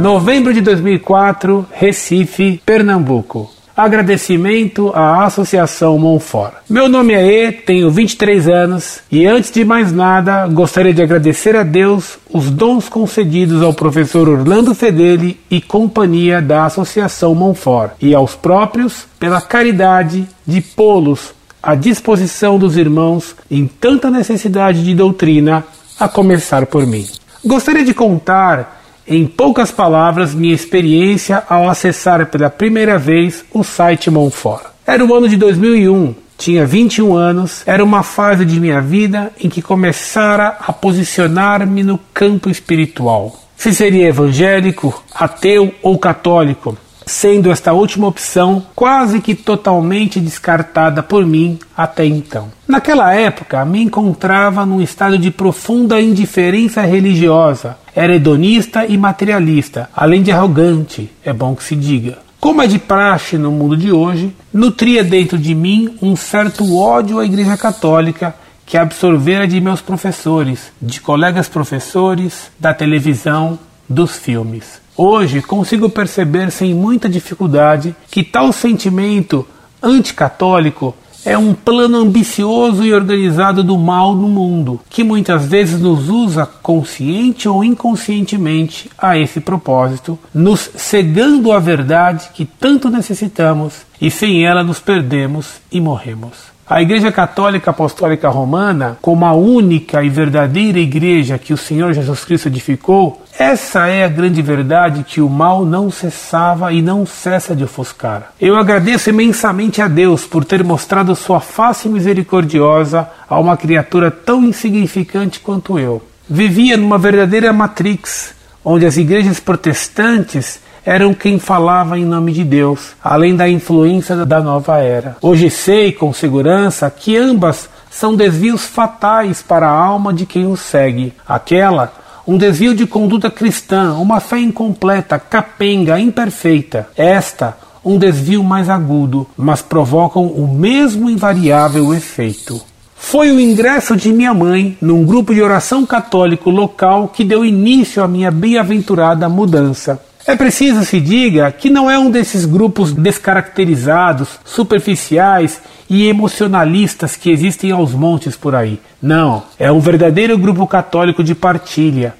Novembro de 2004, Recife, Pernambuco. Agradecimento à Associação Monfort. Meu nome é E, tenho 23 anos e antes de mais nada gostaria de agradecer a Deus os dons concedidos ao professor Orlando Fedeli e companhia da Associação Monfort e aos próprios pela caridade de pô-los à disposição dos irmãos em tanta necessidade de doutrina, a começar por mim. Gostaria de contar em poucas palavras, minha experiência ao acessar pela primeira vez o site Monfort. Era o ano de 2001, tinha 21 anos, era uma fase de minha vida em que começara a posicionar-me no campo espiritual. Se seria evangélico, ateu ou católico, sendo esta última opção quase que totalmente descartada por mim até então. Naquela época, me encontrava num estado de profunda indiferença religiosa, era hedonista e materialista, além de arrogante, é bom que se diga. Como é de praxe no mundo de hoje, nutria dentro de mim um certo ódio à Igreja Católica que absorvera de meus professores, de colegas professores, da televisão, dos filmes. Hoje consigo perceber sem muita dificuldade que tal sentimento anticatólico é um plano ambicioso e organizado do mal no mundo, que muitas vezes nos usa consciente ou inconscientemente a esse propósito, nos cegando a verdade que tanto necessitamos e sem ela nos perdemos e morremos. A Igreja Católica Apostólica Romana, como a única e verdadeira igreja que o Senhor Jesus Cristo edificou, essa é a grande verdade que o mal não cessava e não cessa de ofuscar. Eu agradeço imensamente a Deus por ter mostrado sua face misericordiosa a uma criatura tão insignificante quanto eu. Vivia numa verdadeira matrix, onde as igrejas protestantes eram quem falava em nome de Deus, além da influência da nova era. Hoje sei com segurança que ambas são desvios fatais para a alma de quem os segue. Aquela, um desvio de conduta cristã, uma fé incompleta, capenga, imperfeita. Esta, um desvio mais agudo, mas provocam o mesmo invariável efeito. Foi o ingresso de minha mãe num grupo de oração católico local que deu início à minha bem-aventurada mudança. É preciso se diga que não é um desses grupos descaracterizados, superficiais e emocionalistas que existem aos montes por aí. Não, é um verdadeiro grupo católico de partilha,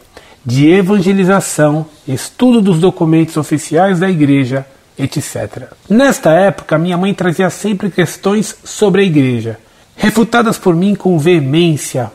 de evangelização, estudo dos documentos oficiais da igreja, etc. Nesta época, minha mãe trazia sempre questões sobre a igreja, refutadas por mim com veemência,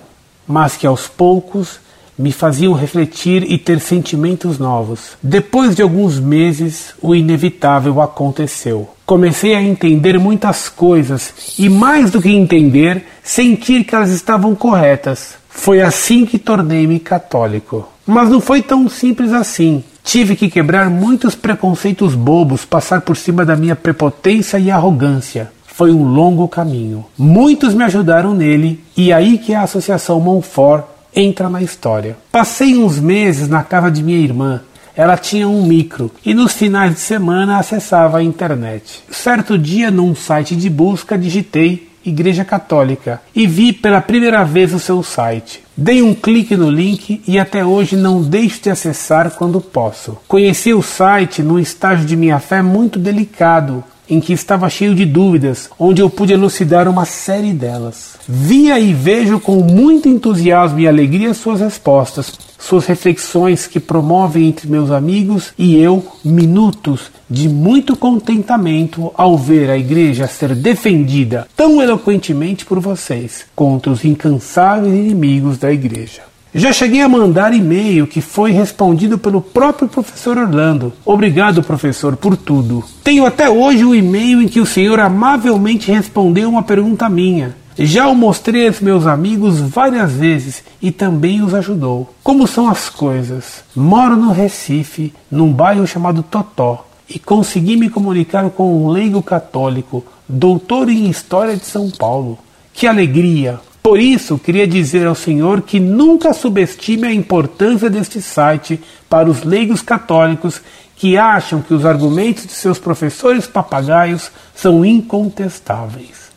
mas que aos poucos me faziam refletir e ter sentimentos novos. Depois de alguns meses, o inevitável aconteceu. Comecei a entender muitas coisas e, mais do que entender, sentir que elas estavam corretas. Foi assim que tornei-me católico. Mas não foi tão simples assim. Tive que quebrar muitos preconceitos bobos, passar por cima da minha prepotência e arrogância. Foi um longo caminho. Muitos me ajudaram nele, e aí que a Associação Monfort entra na história. Passei uns meses na casa de minha irmã. Ela tinha um micro e nos finais de semana acessava a internet. Certo dia, num site de busca, digitei Igreja Católica e vi pela primeira vez o seu site. Dei um clique no link e até hoje não deixo de acessar quando posso. Conheci o site num estágio de minha fé muito delicado, em que estava cheio de dúvidas, onde eu pude elucidar uma série delas. Via e vejo com muito entusiasmo e alegria suas respostas, suas reflexões que promovem entre meus amigos e eu minutos de muito contentamento ao ver a igreja ser defendida tão eloquentemente por vocês contra os incansáveis inimigos da igreja. Já cheguei a mandar e-mail que foi respondido pelo próprio professor Orlando. Obrigado, professor, por tudo. Tenho até hoje o e-mail em que o senhor amavelmente respondeu uma pergunta minha. Já o mostrei aos meus amigos várias vezes e também os ajudou. Como são as coisas? Moro no Recife, num bairro chamado Totó, e consegui me comunicar com um leigo católico, doutor em História de São Paulo. Que alegria! Por isso, queria dizer ao senhor que nunca subestime a importância deste site para os leigos católicos que acham que os argumentos de seus professores papagaios são incontestáveis.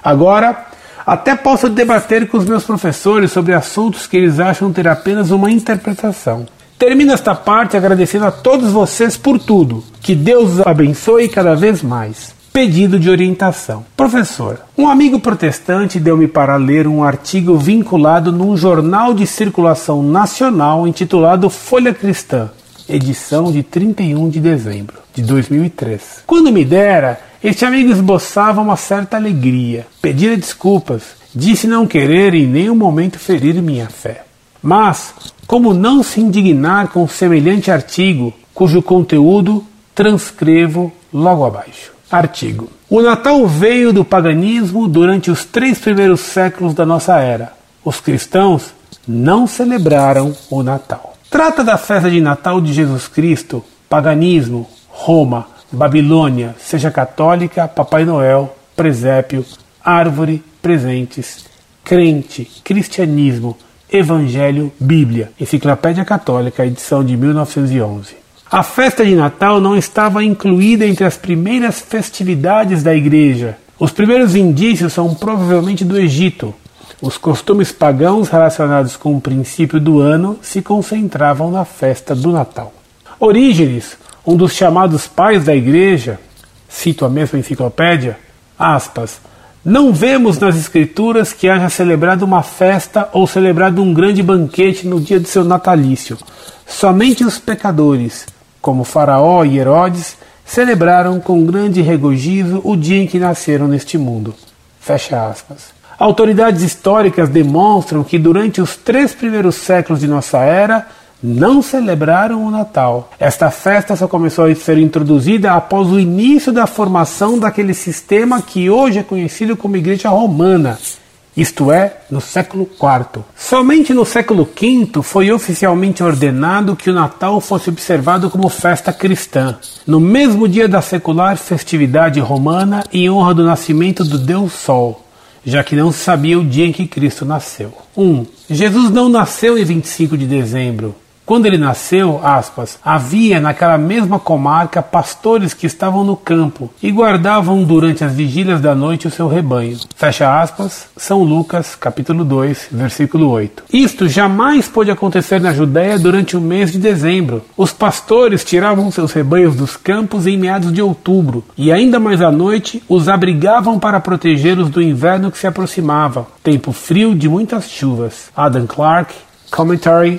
Agora, até posso debater com os meus professores sobre assuntos que eles acham ter apenas uma interpretação. Termino esta parte agradecendo a todos vocês por tudo. Que Deus os abençoe cada vez mais. Pedido de orientação. Professor, um amigo protestante deu-me para ler um artigo vinculado num jornal de circulação nacional intitulado Folha Cristã, edição de 31 de dezembro de 2003. Quando me dera, este amigo esboçava uma certa alegria, pedira desculpas, disse não querer em nenhum momento ferir minha fé. Mas, como não se indignar com semelhante artigo, cujo conteúdo transcrevo logo abaixo? Artigo. O Natal veio do paganismo durante os três primeiros séculos da nossa era. Os cristãos não celebraram o Natal. Trata da festa de Natal de Jesus Cristo, paganismo, Roma, Babilônia, seja católica, Papai Noel, presépio, árvore, presentes, crente, cristianismo, evangelho, Bíblia, Enciclopédia Católica, edição de 1911. A festa de Natal não estava incluída entre as primeiras festividades da igreja. Os primeiros indícios são provavelmente do Egito. Os costumes pagãos relacionados com o princípio do ano se concentravam na festa do Natal. Orígenes, um dos chamados pais da igreja, cito a mesma enciclopédia, aspas, não vemos nas escrituras que haja celebrado uma festa ou celebrado um grande banquete no dia de seu natalício. Somente os pecadores, como Faraó e Herodes, celebraram com grande regozijo o dia em que nasceram neste mundo. Fecha aspas. Autoridades históricas demonstram que durante os três primeiros séculos de nossa era não celebraram o Natal. Esta festa só começou a ser introduzida após o início da formação daquele sistema que hoje é conhecido como Igreja Romana, isto é, no século IV. Somente no século V foi oficialmente ordenado que o Natal fosse observado como festa cristã, no mesmo dia da secular festividade romana em honra do nascimento do Deus Sol, já que não se sabia o dia em que Cristo nasceu. 1. Um, Jesus não nasceu em 25 de dezembro, quando ele nasceu, aspas, havia naquela mesma comarca pastores que estavam no campo e guardavam durante as vigílias da noite o seu rebanho. Fecha aspas, São Lucas, capítulo 2, versículo 8. Isto jamais pôde acontecer na Judéia durante o mês de dezembro. Os pastores tiravam seus rebanhos dos campos em meados de outubro e ainda mais à noite os abrigavam para protegê-los do inverno que se aproximava, tempo frio de muitas chuvas. Adam Clarke, Commentary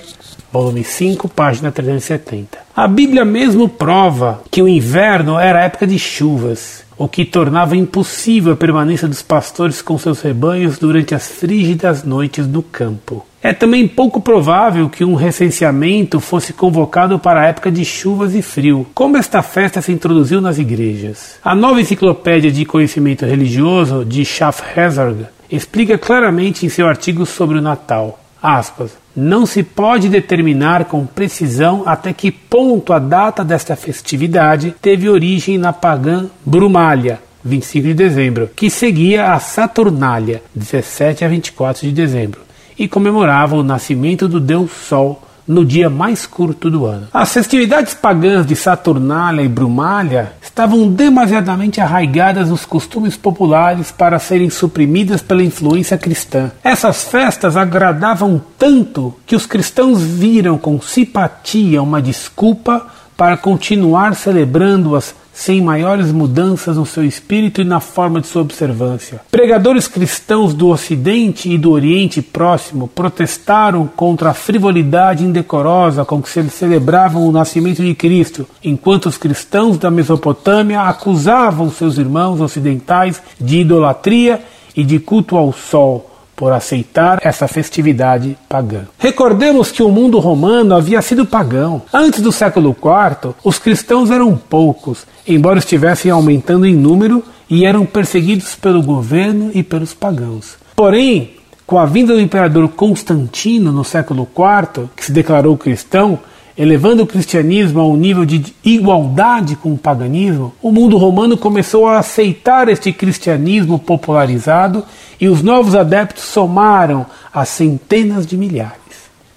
volume 5, página 370. A Bíblia mesmo prova que o inverno era época de chuvas, o que tornava impossível a permanência dos pastores com seus rebanhos durante as frígidas noites do campo. É também pouco provável que um recenseamento fosse convocado para a época de chuvas e frio, como esta festa se introduziu nas igrejas. A nova enciclopédia de conhecimento religioso de Schaffhauser explica claramente em seu artigo sobre o Natal. Aspas, não se pode determinar com precisão até que ponto a data desta festividade teve origem na pagã Brumália, 25 de dezembro, que seguia a Saturnália, 17 a 24 de dezembro, e comemorava o nascimento do deus Sol no dia mais curto do ano. As festividades pagãs de Saturnália e Brumália estavam demasiadamente arraigadas nos costumes populares para serem suprimidas pela influência cristã. Essas festas agradavam tanto que os cristãos viram com simpatia uma desculpa para continuar celebrando-as sem maiores mudanças no seu espírito e na forma de sua observância. Pregadores cristãos do Ocidente e do Oriente Próximo protestaram contra a frivolidade indecorosa com que se celebravam o nascimento de Cristo, enquanto os cristãos da Mesopotâmia acusavam seus irmãos ocidentais de idolatria e de culto ao sol por aceitar essa festividade pagã. Recordemos que o mundo romano havia sido pagão. Antes do século IV, os cristãos eram poucos, embora estivessem aumentando em número e eram perseguidos pelo governo e pelos pagãos. Porém, com a vinda do imperador Constantino no século IV, que se declarou cristão, elevando o cristianismo a um nível de igualdade com o paganismo, o mundo romano começou a aceitar este cristianismo popularizado e os novos adeptos somaram a centenas de milhares.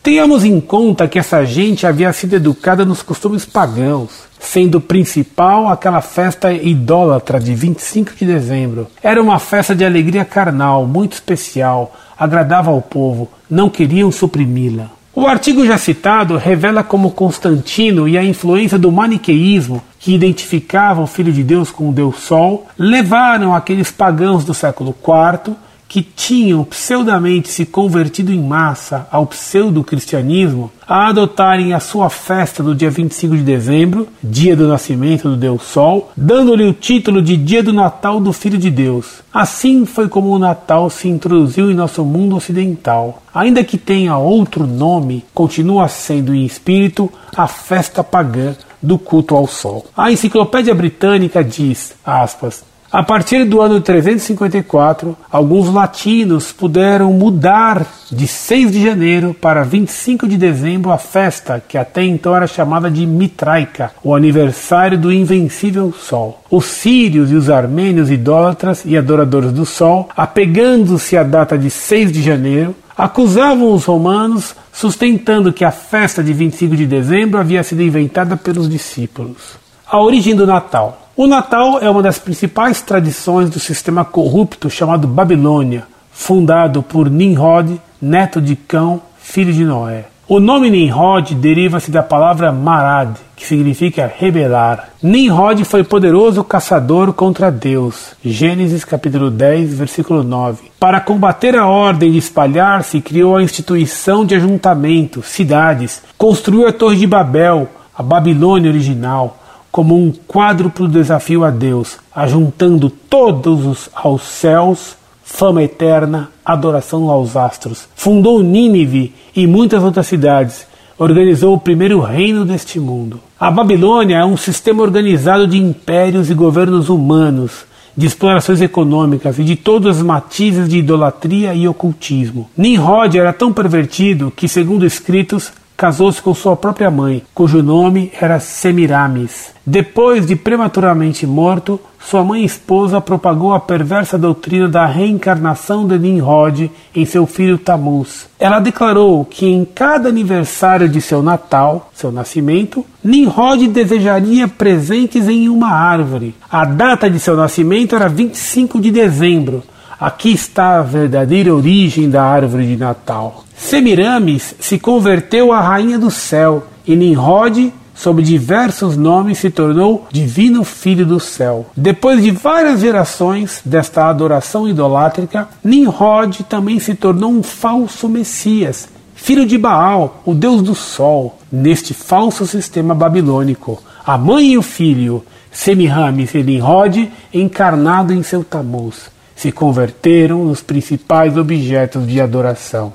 Tenhamos em conta que essa gente havia sido educada nos costumes pagãos, sendo principal aquela festa idólatra de 25 de dezembro. Era uma festa de alegria carnal, muito especial, agradava ao povo, não queriam suprimi-la. O artigo já citado revela como Constantino e a influência do maniqueísmo, que identificava o Filho de Deus com o Deus Sol, levaram aqueles pagãos do século IV que tinham pseudamente se convertido em massa ao pseudo-cristianismo a adotarem a sua festa do dia 25 de dezembro, dia do nascimento do Deus Sol, dando-lhe o título de Dia do Natal do Filho de Deus. Assim foi como o Natal se introduziu em nosso mundo ocidental. Ainda que tenha outro nome, continua sendo em espírito a festa pagã do culto ao Sol. A Enciclopédia Britânica diz, aspas, a partir do ano 354, alguns latinos puderam mudar de 6 de janeiro para 25 de dezembro a festa que até então era chamada de Mitraica, o aniversário do invencível Sol. Os sírios e os armênios idólatras e adoradores do Sol, apegando-se à data de 6 de janeiro, acusavam os romanos, sustentando que a festa de 25 de dezembro havia sido inventada pelos discípulos. A origem do Natal. O Natal é uma das principais tradições do sistema corrupto chamado Babilônia, fundado por Nimrod, neto de Cão, filho de Noé. O nome Nimrod deriva-se da palavra Marad, que significa rebelar. Nimrod foi poderoso caçador contra Deus. Gênesis capítulo 10, versículo 9. Para combater a ordem de espalhar-se, criou a instituição de ajuntamento, cidades, construiu a Torre de Babel, a Babilônia original, como um quádruplo desafio a Deus, ajuntando todos os aos céus, fama eterna, adoração aos astros. Fundou Nínive e muitas outras cidades. Organizou o primeiro reino deste mundo. A Babilônia é um sistema organizado de impérios e governos humanos, de explorações econômicas e de todos os matizes de idolatria e ocultismo. Nimrod era tão pervertido que, segundo escritos, casou-se com sua própria mãe, cujo nome era Semiramis. Depois de prematuramente morto, sua mãe esposa propagou a perversa doutrina da reencarnação de Nimrod em seu filho Tamuz. Ela declarou que em cada aniversário de seu Natal, seu nascimento, Nimrod desejaria presentes em uma árvore. A data de seu nascimento era 25 de dezembro. Aqui está a verdadeira origem da árvore de Natal. Semiramis se converteu à rainha do céu e Nimrod, sob diversos nomes, se tornou divino filho do céu. Depois de várias gerações desta adoração idolátrica, Nimrod também se tornou um falso Messias, filho de Baal, o deus do sol, neste falso sistema babilônico. A mãe e o filho, Semiramis e Nimrod, encarnado em seu Tamuz, se converteram nos principais objetos de adoração.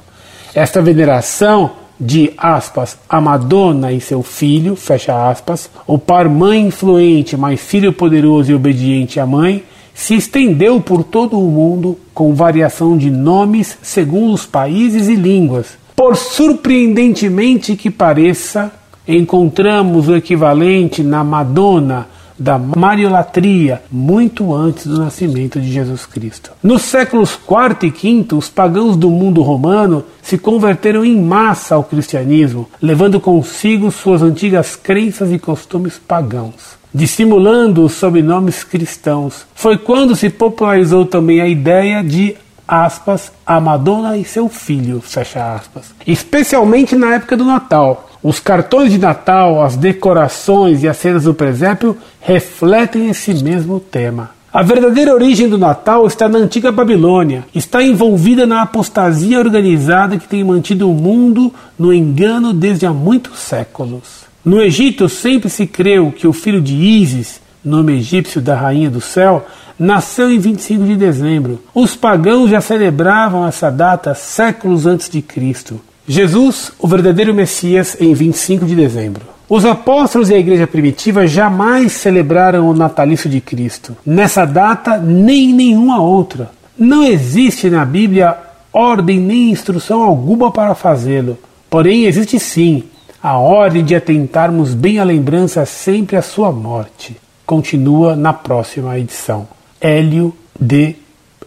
Esta veneração de aspas, a Madonna e seu filho, fecha aspas, o par mãe influente, mas filho poderoso e obediente à mãe, se estendeu por todo o mundo com variação de nomes segundo os países e línguas. Por surpreendentemente que pareça, encontramos o equivalente na Madonna da mariolatria muito antes do nascimento de Jesus Cristo. Nos séculos IV e V, os pagãos do mundo romano se converteram em massa ao cristianismo, levando consigo suas antigas crenças e costumes pagãos dissimulando os sobrenomes cristãos. Foi quando se popularizou também a ideia de aspas, a Madonna e seu filho, fecha aspas. Especialmente na época do Natal, os cartões de Natal, as decorações e as cenas do presépio refletem esse mesmo tema. A verdadeira origem do Natal está na antiga Babilônia, está envolvida na apostasia organizada que tem mantido o mundo no engano desde há muitos séculos. No Egito sempre se creu que o filho de Ísis, nome egípcio da rainha do céu, nasceu em 25 de dezembro. Os pagãos já celebravam essa data séculos antes de Cristo. Jesus, o verdadeiro Messias, em 25 de dezembro. Os apóstolos e a igreja primitiva jamais celebraram o natalício de Cristo. Nessa data, nem nenhuma outra. Não existe na Bíblia ordem nem instrução alguma para fazê-lo. Porém, existe sim a ordem de atentarmos bem à lembrança sempre à sua morte. Continua na próxima edição. Hélio D.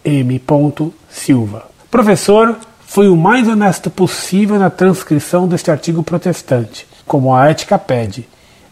M. Silva. Professor, foi o mais honesto possível na transcrição deste artigo protestante, como a ética pede.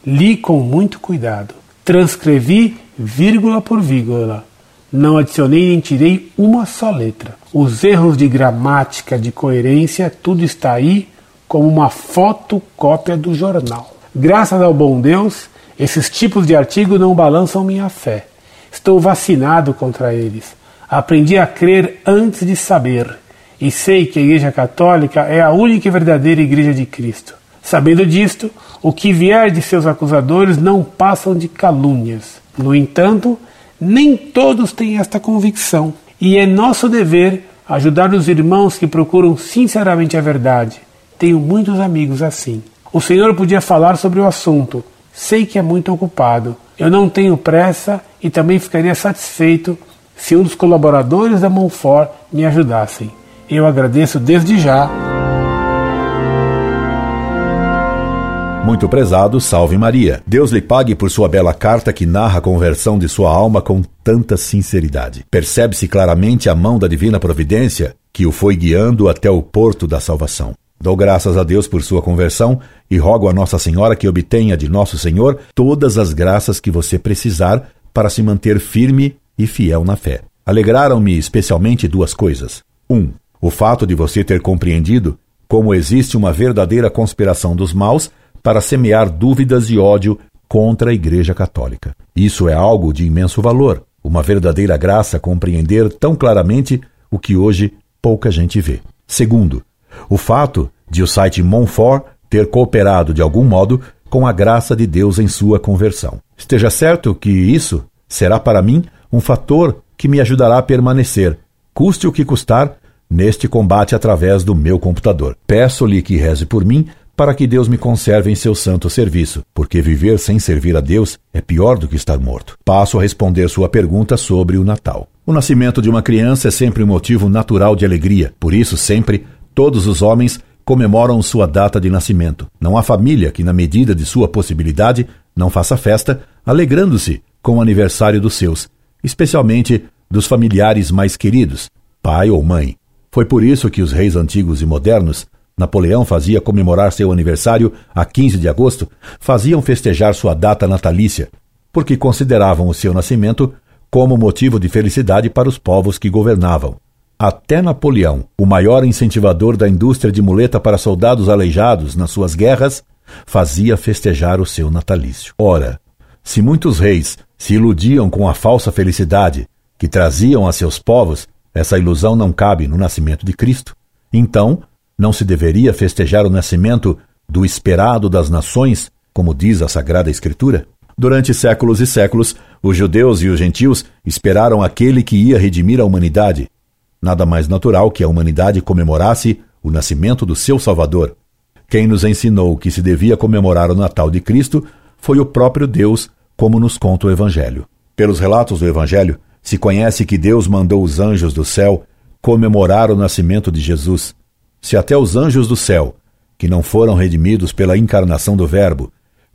Li com muito cuidado. Transcrevi vírgula por vírgula. Não adicionei nem tirei uma só letra. Os erros de gramática, de coerência, tudo está aí como uma fotocópia do jornal. Graças ao bom Deus, esses tipos de artigo não balançam minha fé. Estou vacinado contra eles. Aprendi a crer antes de saber. E sei que a Igreja Católica é a única e verdadeira Igreja de Cristo. Sabendo disto, o que vier de seus acusadores não passam de calúnias. No entanto, nem todos têm esta convicção. E é nosso dever ajudar os irmãos que procuram sinceramente a verdade. Tenho muitos amigos assim. O Senhor podia falar sobre o assunto. Sei que é muito ocupado. Eu não tenho pressa e também ficaria satisfeito se um dos colaboradores da Monfort me ajudassem. Eu agradeço desde já. Muito prezado, salve Maria. Deus lhe pague por sua bela carta que narra a conversão de sua alma com tanta sinceridade. Percebe-se claramente a mão da divina providência que o foi guiando até o porto da salvação. Dou graças a Deus por sua conversão e rogo a Nossa Senhora que obtenha de Nosso Senhor todas as graças que você precisar para se manter firme e fiel na fé. Alegraram-me especialmente duas coisas. Um, o fato de você ter compreendido como existe uma verdadeira conspiração dos maus para semear dúvidas e ódio contra a Igreja Católica. Isso é algo de imenso valor, uma verdadeira graça compreender tão claramente o que hoje pouca gente vê. Segundo, o fato de o site Monfort ter cooperado de algum modo com a graça de Deus em sua conversão. Esteja certo que isso será para mim um fator que me ajudará a permanecer, custe o que custar, neste combate através do meu computador. Peço-lhe que reze por mim para que Deus me conserve em seu santo serviço, porque viver sem servir a Deus é pior do que estar morto. Passo a responder sua pergunta sobre o Natal. O nascimento de uma criança é sempre um motivo natural de alegria, por isso, sempre, todos os homens comemoram sua data de nascimento. Não há família que, na medida de sua possibilidade, não faça festa, alegrando-se com o aniversário dos seus, especialmente dos familiares mais queridos, pai ou mãe. Foi por isso que os reis antigos e modernos Napoleão fazia comemorar seu aniversário a 15 de agosto, faziam festejar sua data natalícia, porque consideravam o seu nascimento como motivo de felicidade para os povos que governavam. Até Napoleão, o maior incentivador da indústria de muleta para soldados aleijados nas suas guerras, fazia festejar o seu natalício. Ora, se muitos reis se iludiam com a falsa felicidade que traziam a seus povos, essa ilusão não cabe no nascimento de Cristo. Então, não se deveria festejar o nascimento do esperado das nações, como diz a Sagrada Escritura? Durante séculos e séculos, os judeus e os gentios esperaram aquele que ia redimir a humanidade. Nada mais natural que a humanidade comemorasse o nascimento do seu Salvador. Quem nos ensinou que se devia comemorar o Natal de Cristo foi o próprio Deus, como nos conta o Evangelho. Pelos relatos do Evangelho, se conhece que Deus mandou os anjos do céu comemorar o nascimento de Jesus. Se até os anjos do céu, que não foram redimidos pela encarnação do Verbo,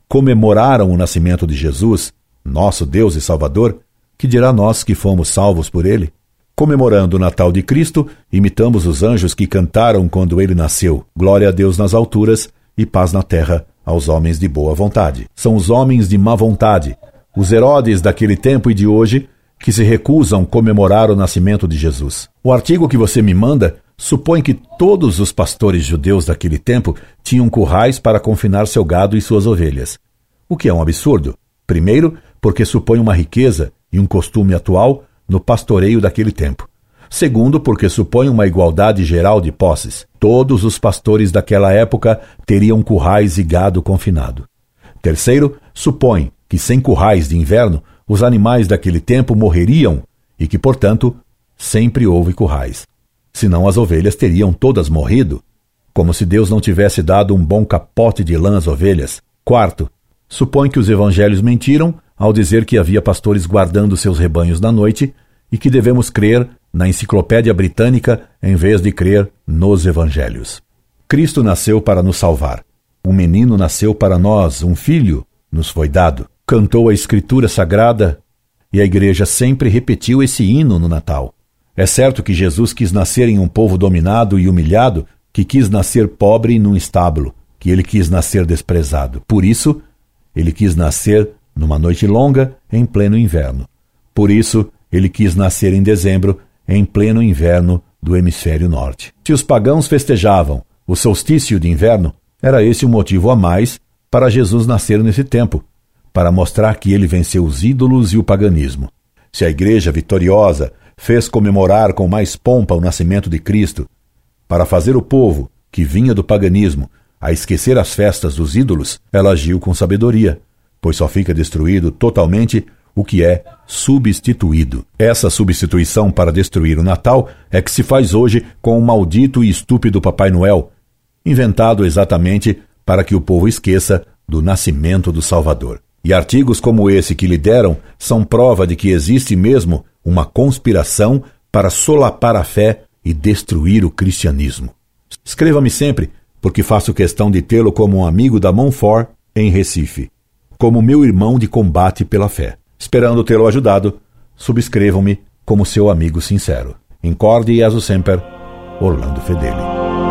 comemoraram o nascimento de Jesus, nosso Deus e Salvador, que dirá nós que fomos salvos por ele? Comemorando o Natal de Cristo, imitamos os anjos que cantaram quando ele nasceu. Glória a Deus nas alturas e paz na terra aos homens de boa vontade. São os homens de má vontade, os Herodes daquele tempo e de hoje, que se recusam comemorar o nascimento de Jesus. O artigo que você me manda supõe que todos os pastores judeus daquele tempo tinham currais para confinar seu gado e suas ovelhas. O que é um absurdo. Primeiro, porque supõe uma riqueza e um costume atual no pastoreio daquele tempo. Segundo, porque supõe uma igualdade geral de posses. Todos os pastores daquela época teriam currais e gado confinado. Terceiro, supõe que sem currais de inverno os animais daquele tempo morreriam e que, portanto, sempre houve currais senão as ovelhas teriam todas morrido, como se Deus não tivesse dado um bom capote de lã às ovelhas. Quarto, supõe que os evangelhos mentiram ao dizer que havia pastores guardando seus rebanhos na noite e que devemos crer na enciclopédia britânica em vez de crer nos evangelhos. Cristo nasceu para nos salvar. Um menino nasceu para nós, um filho nos foi dado. Cantou a Escritura Sagrada e a Igreja sempre repetiu esse hino no Natal. É certo que Jesus quis nascer em um povo dominado e humilhado, que quis nascer pobre num estábulo, que ele quis nascer desprezado. Por isso, ele quis nascer numa noite longa, em pleno inverno. Por isso, ele quis nascer em dezembro, em pleno inverno do hemisfério norte. Se os pagãos festejavam O solstício de inverno era esse um motivo a mais para Jesus nascer nesse tempo, para mostrar que ele venceu os ídolos e o paganismo. Se a igreja vitoriosa fez comemorar com mais pompa o nascimento de Cristo, para fazer o povo, que vinha do paganismo, a esquecer as festas dos ídolos, ela agiu com sabedoria, pois só fica destruído totalmente o que é substituído. Essa substituição para destruir o Natal é que se faz hoje com o maldito e estúpido Papai Noel, inventado exatamente para que o povo esqueça do nascimento do Salvador. E artigos como esse que lhe deram são prova de que existe mesmo uma conspiração para solapar a fé e destruir o cristianismo. Escreva-me sempre, porque faço questão de tê-lo como um amigo da Montfort em Recife, como meu irmão de combate pela fé. Esperando tê-lo ajudado, subscrevam-me como seu amigo sincero. Incorde e aso sempre, Orlando Fedeli.